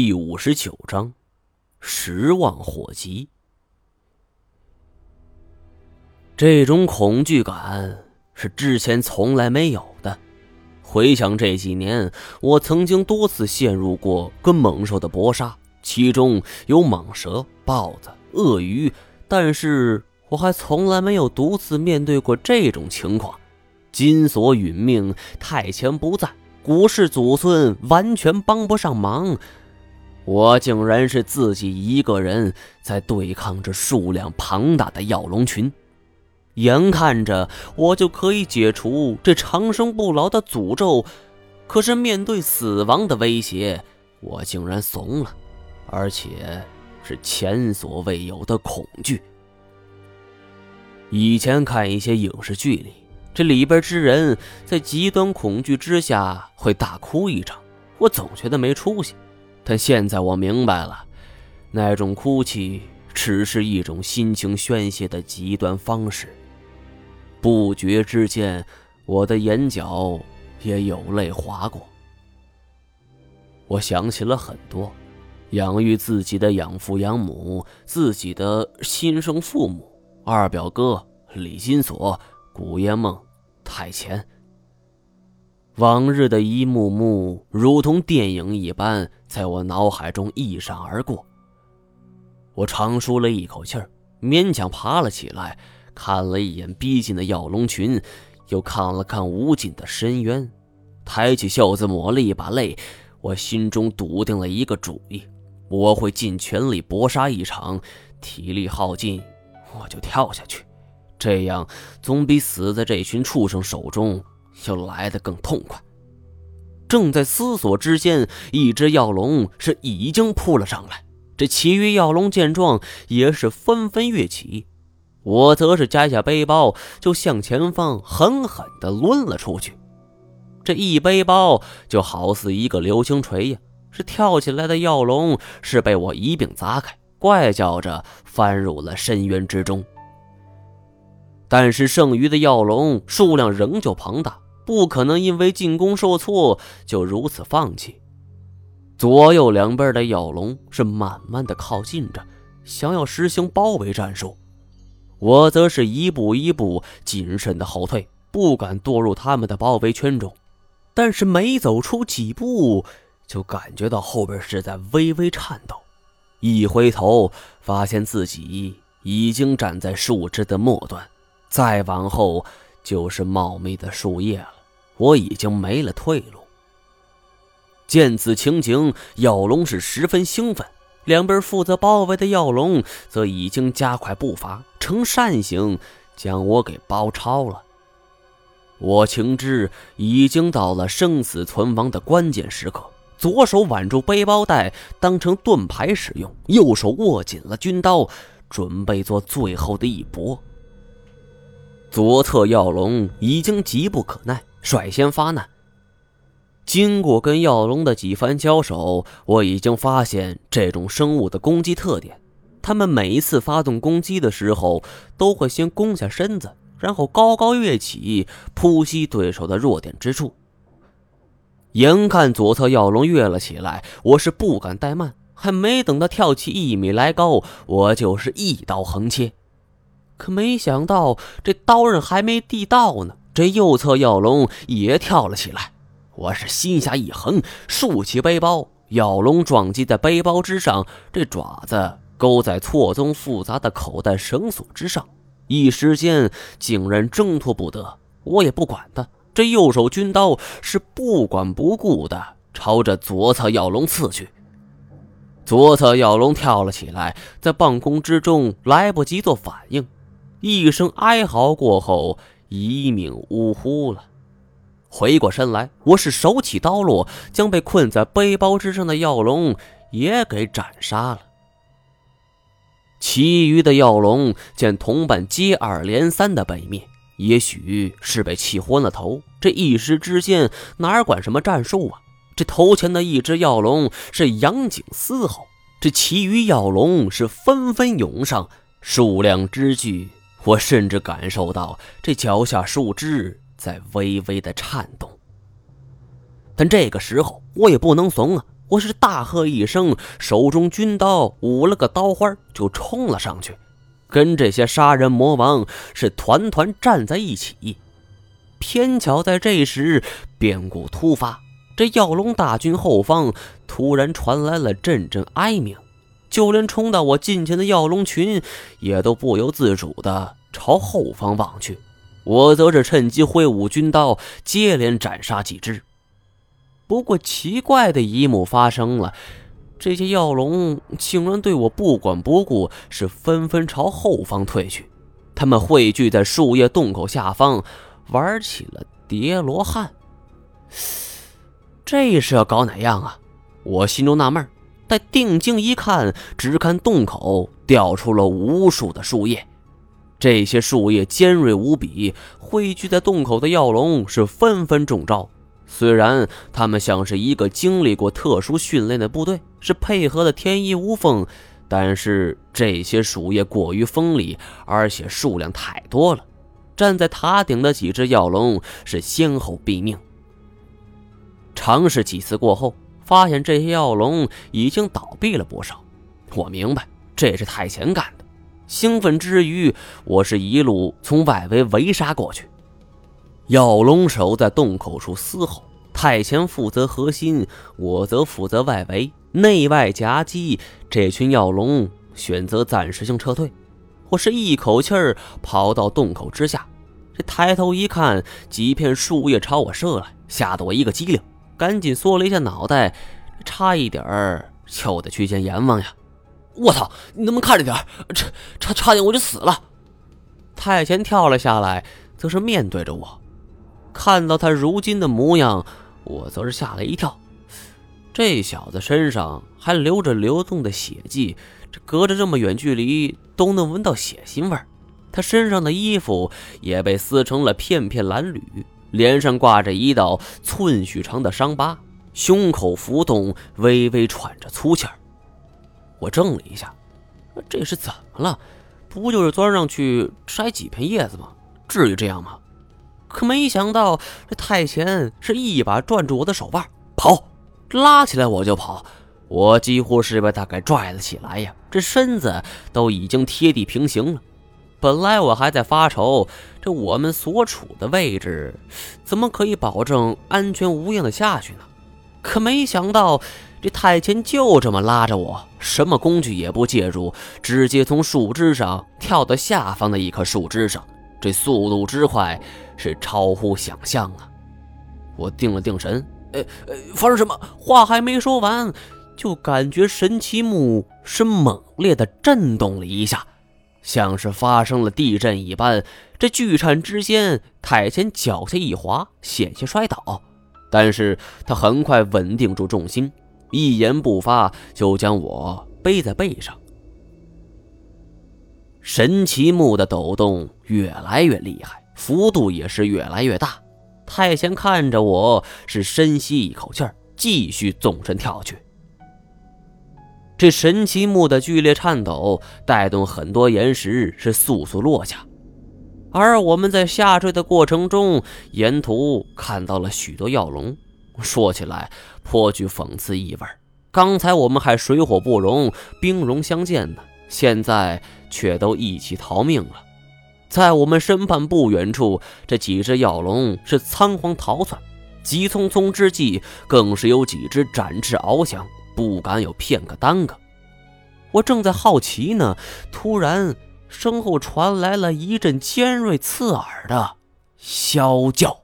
第五十九章，十万火急。这种恐惧感是之前从来没有的。回想这几年，我曾经多次陷入过跟猛兽的搏杀，其中有蟒蛇、豹子、鳄鱼，但是我还从来没有独自面对过这种情况。金锁殒命，太前不在，古氏祖孙完全帮不上忙。我竟然是自己一个人在对抗着数量庞大的药龙群，眼看着我就可以解除这长生不老的诅咒，可是面对死亡的威胁，我竟然怂了，而且是前所未有的恐惧。以前看一些影视剧里，这里边之人在极端恐惧之下会大哭一场，我总觉得没出息。但现在我明白了，那种哭泣只是一种心情宣泄的极端方式。不觉之间，我的眼角也有泪划过。我想起了很多，养育自己的养父养母，自己的亲生父母，二表哥李金锁、古烟梦、太前。往日的一幕幕，如同电影一般，在我脑海中一闪而过。我长舒了一口气儿，勉强爬了起来，看了一眼逼近的药龙群，又看了看无尽的深渊，抬起袖子抹了一把泪。我心中笃定了一个主意：我会尽全力搏杀一场，体力耗尽，我就跳下去，这样总比死在这群畜生手中。就来得更痛快。正在思索之间，一只药龙是已经扑了上来。这其余药龙见状，也是纷纷跃起。我则是摘下背包，就向前方狠狠地抡了出去。这一背包就好似一个流星锤呀！是跳起来的药龙是被我一并砸开，怪叫着翻入了深渊之中。但是剩余的药龙数量仍旧庞大。不可能因为进攻受挫就如此放弃。左右两边的咬龙是慢慢的靠近着，想要实行包围战术。我则是一步一步谨慎的后退，不敢堕入他们的包围圈中。但是没走出几步，就感觉到后边是在微微颤抖。一回头，发现自己已经站在树枝的末端，再往后就是茂密的树叶了。我已经没了退路。见此情景，药龙是十分兴奋，两边负责包围的药龙则已经加快步伐，呈扇形将我给包抄了。我情知已经到了生死存亡的关键时刻，左手挽住背包带当成盾牌使用，右手握紧了军刀，准备做最后的一搏。左侧药龙已经急不可耐。率先发难。经过跟药龙的几番交手，我已经发现这种生物的攻击特点：他们每一次发动攻击的时候，都会先弓下身子，然后高高跃起，扑袭对手的弱点之处。眼看左侧药龙跃了起来，我是不敢怠慢，还没等他跳起一米来高，我就是一刀横切。可没想到，这刀刃还没递到呢。这右侧药龙也跳了起来，我是心下一横，竖起背包，药龙撞击在背包之上，这爪子勾在错综复杂的口袋绳索之上，一时间竟然挣脱不得。我也不管他，这右手军刀是不管不顾的朝着左侧药龙刺去。左侧药龙跳了起来，在半空之中来不及做反应，一声哀嚎过后。一命呜呼了。回过身来，我是手起刀落，将被困在背包之上的药龙也给斩杀了。其余的药龙见同伴接二连三的被灭，也许是被气昏了头，这一时之间哪管什么战术啊！这头前的一只药龙是仰颈嘶吼，这其余药龙是纷纷涌上，数量之巨。我甚至感受到这脚下树枝在微微的颤动，但这个时候我也不能怂啊！我是大喝一声，手中军刀舞了个刀花，就冲了上去，跟这些杀人魔王是团团站在一起。偏巧在这时，变故突发，这药龙大军后方突然传来了阵阵哀鸣，就连冲到我近前的药龙群也都不由自主的朝后方望去。我则是趁机挥舞军刀，接连斩杀几只。不过奇怪的一幕发生了，这些药龙竟然对我不管不顾，是纷纷朝后方退去。他们汇聚在树叶洞口下方，玩起了叠罗汉。这是要搞哪样啊？我心中纳闷。待定睛一看，只看洞口掉出了无数的树叶。这些树叶尖锐无比，汇聚在洞口的药龙是纷纷中招。虽然他们像是一个经历过特殊训练的部队，是配合的天衣无缝，但是这些树叶过于锋利，而且数量太多了。站在塔顶的几只药龙是先后毙命。尝试几次过后，发现这些药龙已经倒闭了不少。我明白这是太前干的。兴奋之余，我是一路从外围围杀过去。药龙守在洞口处嘶吼，太前负责核心，我则负责外围，内外夹击。这群药龙选择暂时性撤退。我是一口气儿跑到洞口之下，这抬头一看，几片树叶朝我射来，吓得我一个机灵，赶紧缩了一下脑袋，差一点儿就得去见阎王呀！我操！你能不能看着点差差差点我就死了。太前跳了下来，则是面对着我。看到他如今的模样，我则是吓了一跳。这小子身上还流着流动的血迹，这隔着这么远距离都能闻到血腥味儿。他身上的衣服也被撕成了片片蓝缕，脸上挂着一道寸许长的伤疤，胸口浮动，微微喘着粗气儿。我怔了一下，这是怎么了？不就是钻上去摘几片叶子吗？至于这样吗？可没想到，这太前是一把攥住我的手腕，跑，拉起来我就跑。我几乎是被他给拽了起来呀，这身子都已经贴地平行了。本来我还在发愁，这我们所处的位置怎么可以保证安全无恙的下去呢？可没想到。这太监就这么拉着我，什么工具也不借助，直接从树枝上跳到下方的一棵树枝上。这速度之快是超乎想象啊！我定了定神，呃呃，发生什么？话还没说完，就感觉神奇木是猛烈的震动了一下，像是发生了地震一般。这巨颤之间，太监脚下一滑，险些摔倒，但是他很快稳定住重心。一言不发，就将我背在背上。神奇木的抖动越来越厉害，幅度也是越来越大。太贤看着我，是深吸一口气儿，继续纵身跳去。这神奇木的剧烈颤抖，带动很多岩石是簌簌落下。而我们在下坠的过程中，沿途看到了许多药龙。说起来颇具讽刺意味刚才我们还水火不容、兵戎相见呢，现在却都一起逃命了。在我们身畔不远处，这几只药龙是仓皇逃窜，急匆匆之际，更是有几只展翅翱翔，不敢有片刻耽搁。我正在好奇呢，突然身后传来了一阵尖锐刺耳的啸叫。